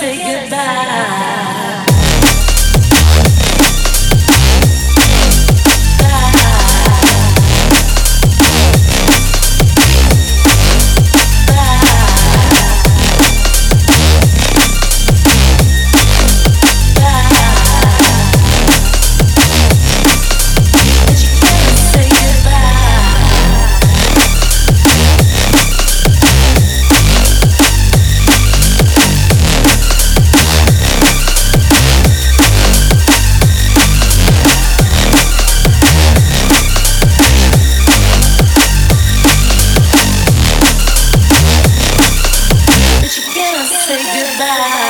say goodbye. say goodbye.